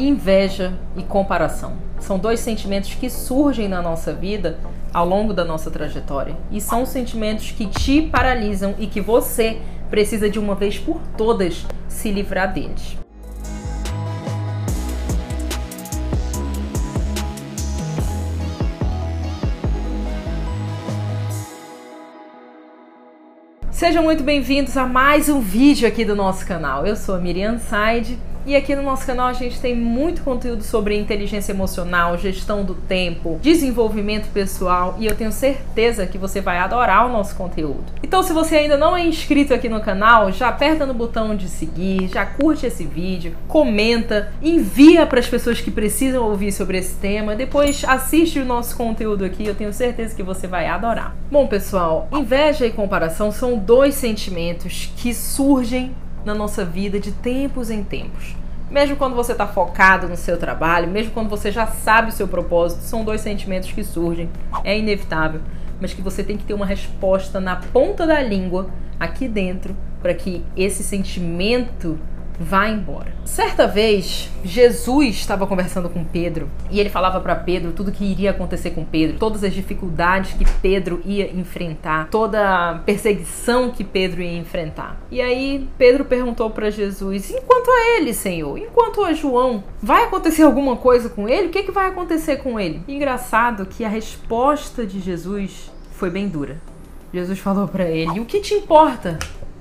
Inveja e comparação são dois sentimentos que surgem na nossa vida ao longo da nossa trajetória e são sentimentos que te paralisam e que você precisa de uma vez por todas se livrar deles. Sejam muito bem-vindos a mais um vídeo aqui do nosso canal. Eu sou a Miriam Said e aqui no nosso canal a gente tem muito conteúdo sobre inteligência emocional, gestão do tempo, desenvolvimento pessoal e eu tenho certeza que você vai adorar o nosso conteúdo. Então, se você ainda não é inscrito aqui no canal, já aperta no botão de seguir, já curte esse vídeo, comenta, envia para as pessoas que precisam ouvir sobre esse tema, depois assiste o nosso conteúdo aqui, eu tenho certeza que você vai adorar. Bom, pessoal, inveja e comparação são dois sentimentos que surgem na nossa vida de tempos em tempos. Mesmo quando você está focado no seu trabalho, mesmo quando você já sabe o seu propósito, são dois sentimentos que surgem, é inevitável, mas que você tem que ter uma resposta na ponta da língua, aqui dentro, para que esse sentimento vá embora. Certa vez, Jesus estava conversando com Pedro e ele falava para Pedro tudo que iria acontecer com Pedro, todas as dificuldades que Pedro ia enfrentar, toda a perseguição que Pedro ia enfrentar. E aí Pedro perguntou para Jesus: "Enquanto a ele, Senhor, enquanto a João, vai acontecer alguma coisa com ele? O que, que vai acontecer com ele?" Engraçado que a resposta de Jesus foi bem dura. Jesus falou para ele: "O que te importa?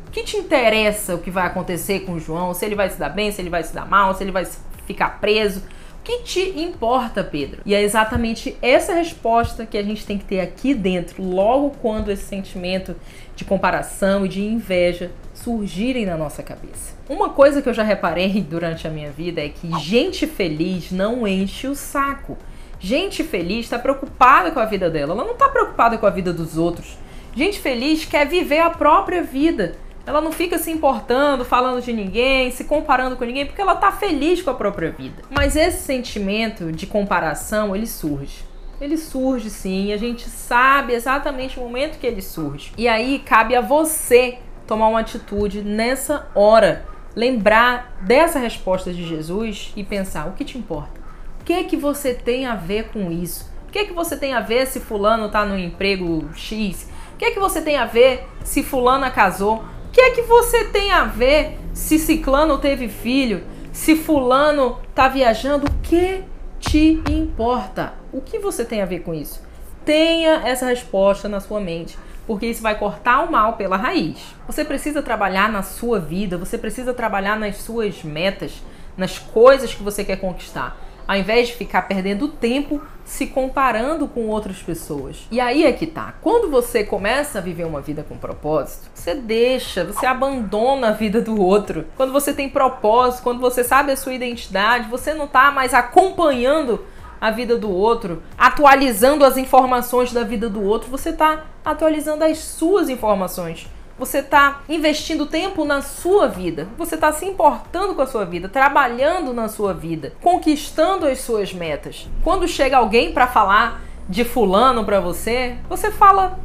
O que te interessa o que vai acontecer com o João? Se ele vai se dar bem, se ele vai se dar mal, se ele vai ficar preso? O que te importa, Pedro? E é exatamente essa resposta que a gente tem que ter aqui dentro, logo quando esse sentimento de comparação e de inveja surgirem na nossa cabeça. Uma coisa que eu já reparei durante a minha vida é que gente feliz não enche o saco. Gente feliz está preocupada com a vida dela, ela não está preocupada com a vida dos outros. Gente feliz quer viver a própria vida. Ela não fica se importando, falando de ninguém, se comparando com ninguém, porque ela tá feliz com a própria vida. Mas esse sentimento de comparação, ele surge. Ele surge sim, a gente sabe exatamente o momento que ele surge. E aí cabe a você tomar uma atitude nessa hora, lembrar dessa resposta de Jesus e pensar: o que te importa? O que é que você tem a ver com isso? O que é que você tem a ver se fulano tá no emprego X? O que é que você tem a ver se fulana casou? Que é que você tem a ver se ciclano teve filho, se fulano tá viajando? O que te importa? O que você tem a ver com isso? Tenha essa resposta na sua mente, porque isso vai cortar o mal pela raiz. Você precisa trabalhar na sua vida, você precisa trabalhar nas suas metas, nas coisas que você quer conquistar ao invés de ficar perdendo tempo se comparando com outras pessoas. E aí é que tá. Quando você começa a viver uma vida com propósito, você deixa, você abandona a vida do outro. Quando você tem propósito, quando você sabe a sua identidade, você não tá mais acompanhando a vida do outro, atualizando as informações da vida do outro, você tá atualizando as suas informações. Você está investindo tempo na sua vida. Você está se importando com a sua vida, trabalhando na sua vida, conquistando as suas metas. Quando chega alguém para falar de fulano para você, você fala: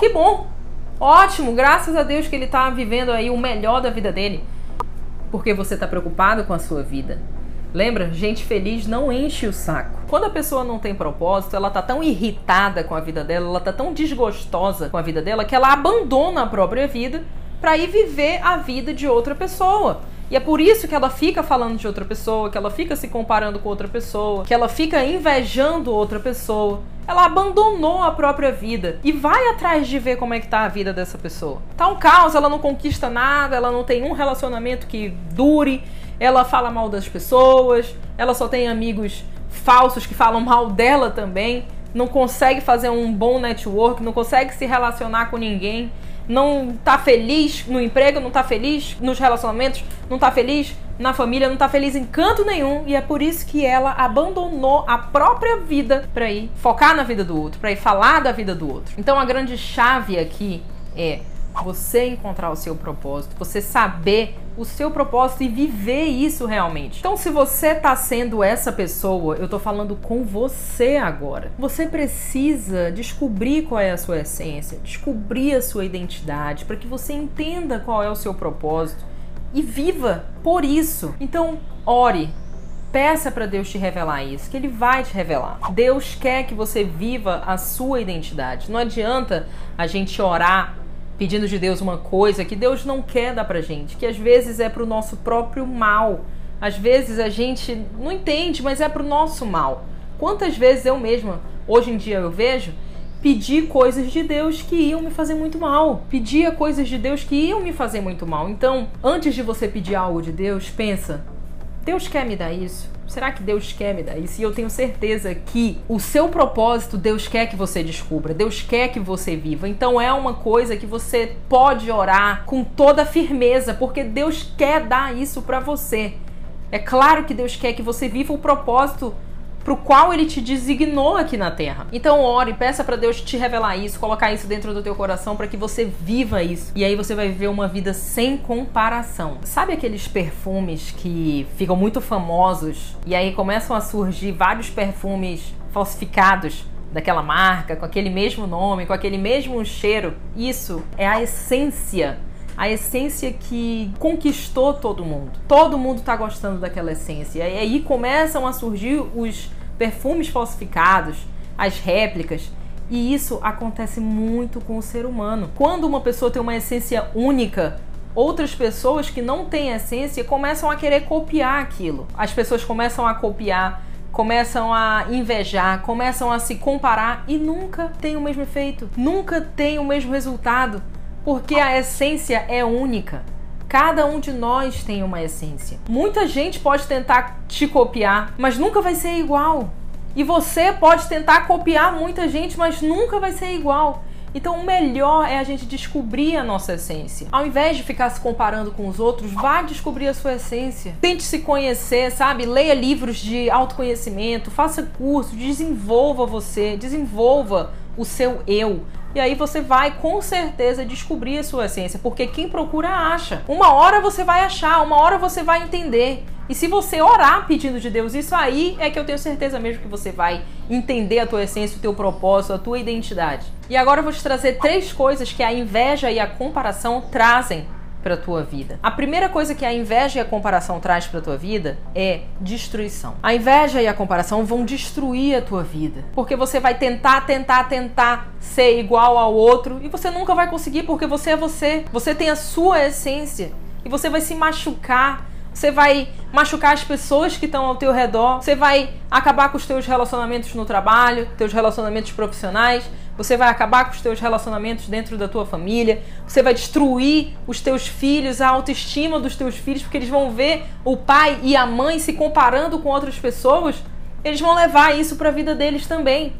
"Que bom. Ótimo, graças a Deus que ele está vivendo aí o melhor da vida dele". Porque você está preocupado com a sua vida. Lembra? Gente feliz não enche o saco. Quando a pessoa não tem propósito, ela tá tão irritada com a vida dela, ela tá tão desgostosa com a vida dela que ela abandona a própria vida para ir viver a vida de outra pessoa. E é por isso que ela fica falando de outra pessoa, que ela fica se comparando com outra pessoa, que ela fica invejando outra pessoa. Ela abandonou a própria vida e vai atrás de ver como é que tá a vida dessa pessoa. Tá um caos, ela não conquista nada, ela não tem um relacionamento que dure, ela fala mal das pessoas, ela só tem amigos falsos que falam mal dela também, não consegue fazer um bom network, não consegue se relacionar com ninguém, não tá feliz no emprego, não tá feliz nos relacionamentos, não tá feliz na família, não tá feliz em canto nenhum, e é por isso que ela abandonou a própria vida para ir focar na vida do outro, para ir falar da vida do outro. Então a grande chave aqui é você encontrar o seu propósito, você saber o seu propósito e viver isso realmente. Então, se você tá sendo essa pessoa, eu tô falando com você agora. Você precisa descobrir qual é a sua essência, descobrir a sua identidade, para que você entenda qual é o seu propósito e viva por isso. Então, ore, Peça para Deus te revelar isso, que Ele vai te revelar. Deus quer que você viva a sua identidade. Não adianta a gente orar pedindo de Deus uma coisa que Deus não quer dar pra gente, que às vezes é pro nosso próprio mal. Às vezes a gente não entende, mas é pro nosso mal. Quantas vezes eu mesma, hoje em dia eu vejo, pedi coisas de Deus que iam me fazer muito mal. Pedia coisas de Deus que iam me fazer muito mal. Então, antes de você pedir algo de Deus, pensa: Deus quer me dar isso? Será que Deus quer me dar isso? E eu tenho certeza que o seu propósito Deus quer que você descubra, Deus quer que você viva. Então é uma coisa que você pode orar com toda firmeza, porque Deus quer dar isso para você. É claro que Deus quer que você viva o propósito para o qual ele te designou aqui na Terra. Então ore, peça para Deus te revelar isso, colocar isso dentro do teu coração para que você viva isso. E aí você vai viver uma vida sem comparação. Sabe aqueles perfumes que ficam muito famosos e aí começam a surgir vários perfumes falsificados? daquela marca, com aquele mesmo nome, com aquele mesmo cheiro. Isso é a essência a essência que conquistou todo mundo. Todo mundo está gostando daquela essência. E aí começam a surgir os perfumes falsificados, as réplicas. E isso acontece muito com o ser humano. Quando uma pessoa tem uma essência única, outras pessoas que não têm essência começam a querer copiar aquilo. As pessoas começam a copiar, começam a invejar, começam a se comparar e nunca tem o mesmo efeito, nunca tem o mesmo resultado porque a essência é única. Cada um de nós tem uma essência. Muita gente pode tentar te copiar, mas nunca vai ser igual. E você pode tentar copiar muita gente, mas nunca vai ser igual. Então, o melhor é a gente descobrir a nossa essência. Ao invés de ficar se comparando com os outros, vá descobrir a sua essência. Tente se conhecer, sabe? Leia livros de autoconhecimento, faça curso, desenvolva você, desenvolva o seu eu. E aí você vai com certeza descobrir a sua essência, porque quem procura acha. Uma hora você vai achar, uma hora você vai entender. E se você orar pedindo de Deus isso aí, é que eu tenho certeza mesmo que você vai entender a tua essência, o teu propósito, a tua identidade. E agora eu vou te trazer três coisas que a inveja e a comparação trazem para tua vida. A primeira coisa que a inveja e a comparação traz para tua vida é destruição. A inveja e a comparação vão destruir a tua vida, porque você vai tentar, tentar, tentar ser igual ao outro e você nunca vai conseguir porque você é você. Você tem a sua essência e você vai se machucar você vai machucar as pessoas que estão ao teu redor, você vai acabar com os teus relacionamentos no trabalho, teus relacionamentos profissionais, você vai acabar com os teus relacionamentos dentro da tua família, você vai destruir os teus filhos, a autoestima dos teus filhos, porque eles vão ver o pai e a mãe se comparando com outras pessoas, eles vão levar isso para a vida deles também.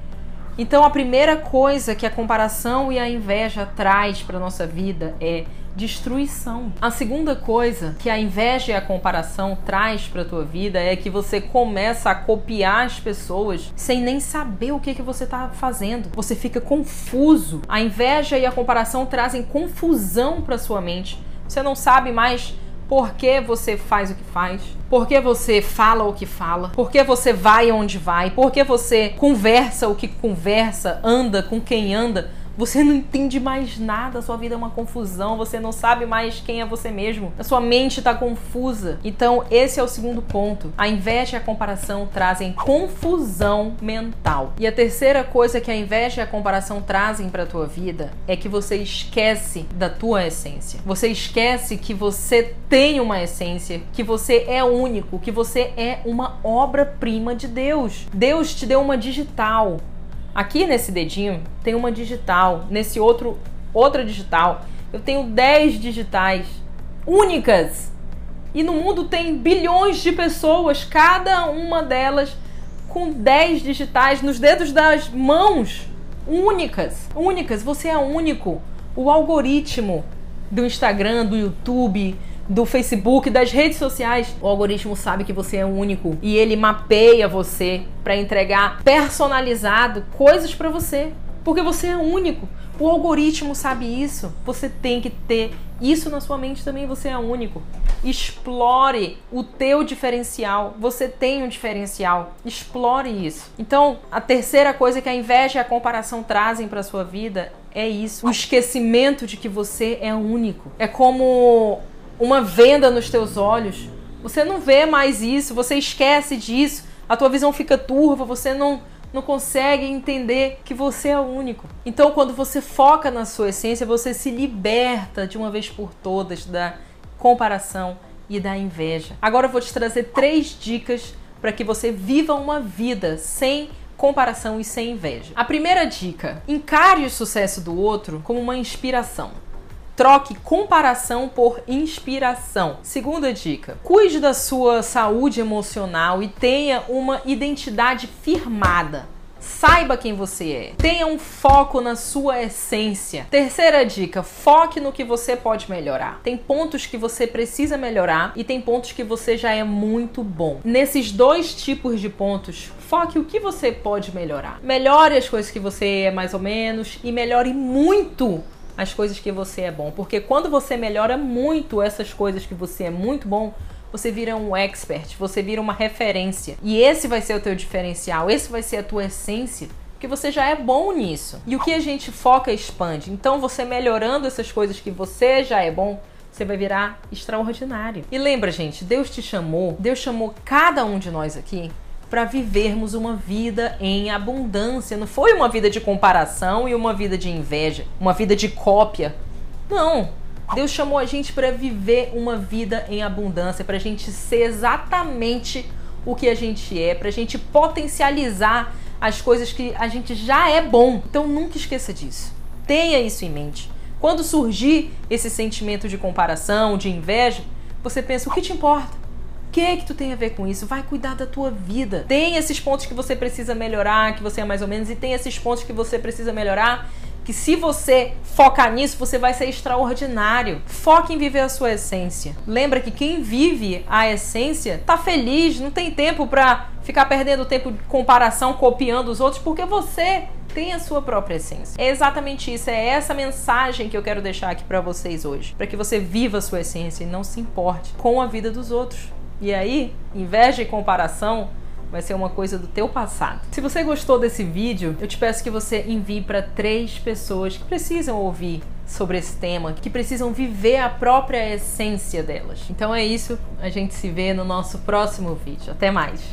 Então a primeira coisa que a comparação e a inveja traz para nossa vida é destruição. A segunda coisa que a inveja e a comparação traz para tua vida é que você começa a copiar as pessoas sem nem saber o que que você está fazendo. Você fica confuso. A inveja e a comparação trazem confusão para sua mente. Você não sabe mais por que você faz o que faz, por que você fala o que fala, por que você vai onde vai, por que você conversa o que conversa, anda com quem anda você não entende mais nada, sua vida é uma confusão, você não sabe mais quem é você mesmo. A sua mente está confusa. Então, esse é o segundo ponto. A inveja e a comparação trazem confusão mental. E a terceira coisa que a inveja e a comparação trazem para tua vida é que você esquece da tua essência. Você esquece que você tem uma essência, que você é único, que você é uma obra-prima de Deus. Deus te deu uma digital, Aqui nesse dedinho tem uma digital, nesse outro outra digital. Eu tenho 10 digitais únicas. E no mundo tem bilhões de pessoas, cada uma delas com 10 digitais nos dedos das mãos, únicas, únicas. Você é único. O algoritmo do Instagram, do YouTube, do Facebook, das redes sociais, o algoritmo sabe que você é único e ele mapeia você para entregar personalizado coisas para você, porque você é único. O algoritmo sabe isso. Você tem que ter isso na sua mente também, você é único. Explore o teu diferencial. Você tem um diferencial. Explore isso. Então, a terceira coisa que a inveja e a comparação trazem para sua vida é isso. O esquecimento de que você é único. É como uma venda nos teus olhos Você não vê mais isso, você esquece disso, a tua visão fica turva, você não não consegue entender que você é único. Então, quando você foca na sua essência, você se liberta de uma vez por todas da comparação e da inveja. Agora eu vou te trazer três dicas para que você viva uma vida sem comparação e sem inveja. A primeira dica: encare o sucesso do outro como uma inspiração. Troque comparação por inspiração. Segunda dica: cuide da sua saúde emocional e tenha uma identidade firmada. Saiba quem você é. Tenha um foco na sua essência. Terceira dica: foque no que você pode melhorar. Tem pontos que você precisa melhorar e tem pontos que você já é muito bom. Nesses dois tipos de pontos, foque o que você pode melhorar. Melhore as coisas que você é mais ou menos e melhore muito as coisas que você é bom. Porque quando você melhora muito essas coisas que você é muito bom, você vira um expert, você vira uma referência. E esse vai ser o teu diferencial, esse vai ser a tua essência, porque você já é bom nisso. E o que a gente foca expande. Então, você melhorando essas coisas que você já é bom, você vai virar extraordinário. E lembra, gente, Deus te chamou, Deus chamou cada um de nós aqui para vivermos uma vida em abundância. Não foi uma vida de comparação e uma vida de inveja, uma vida de cópia. Não. Deus chamou a gente para viver uma vida em abundância, para a gente ser exatamente o que a gente é, para a gente potencializar as coisas que a gente já é bom. Então nunca esqueça disso. Tenha isso em mente. Quando surgir esse sentimento de comparação, de inveja, você pensa: o que te importa? Que que tu tem a ver com isso? Vai cuidar da tua vida. Tem esses pontos que você precisa melhorar, que você é mais ou menos, e tem esses pontos que você precisa melhorar, que se você focar nisso, você vai ser extraordinário. Foque em viver a sua essência. Lembra que quem vive a essência tá feliz, não tem tempo para ficar perdendo tempo de comparação, copiando os outros, porque você tem a sua própria essência. É exatamente isso, é essa mensagem que eu quero deixar aqui para vocês hoje, para que você viva a sua essência e não se importe com a vida dos outros. E aí, inveja e comparação vai ser uma coisa do teu passado. Se você gostou desse vídeo, eu te peço que você envie para três pessoas que precisam ouvir sobre esse tema, que precisam viver a própria essência delas. Então é isso, a gente se vê no nosso próximo vídeo. Até mais.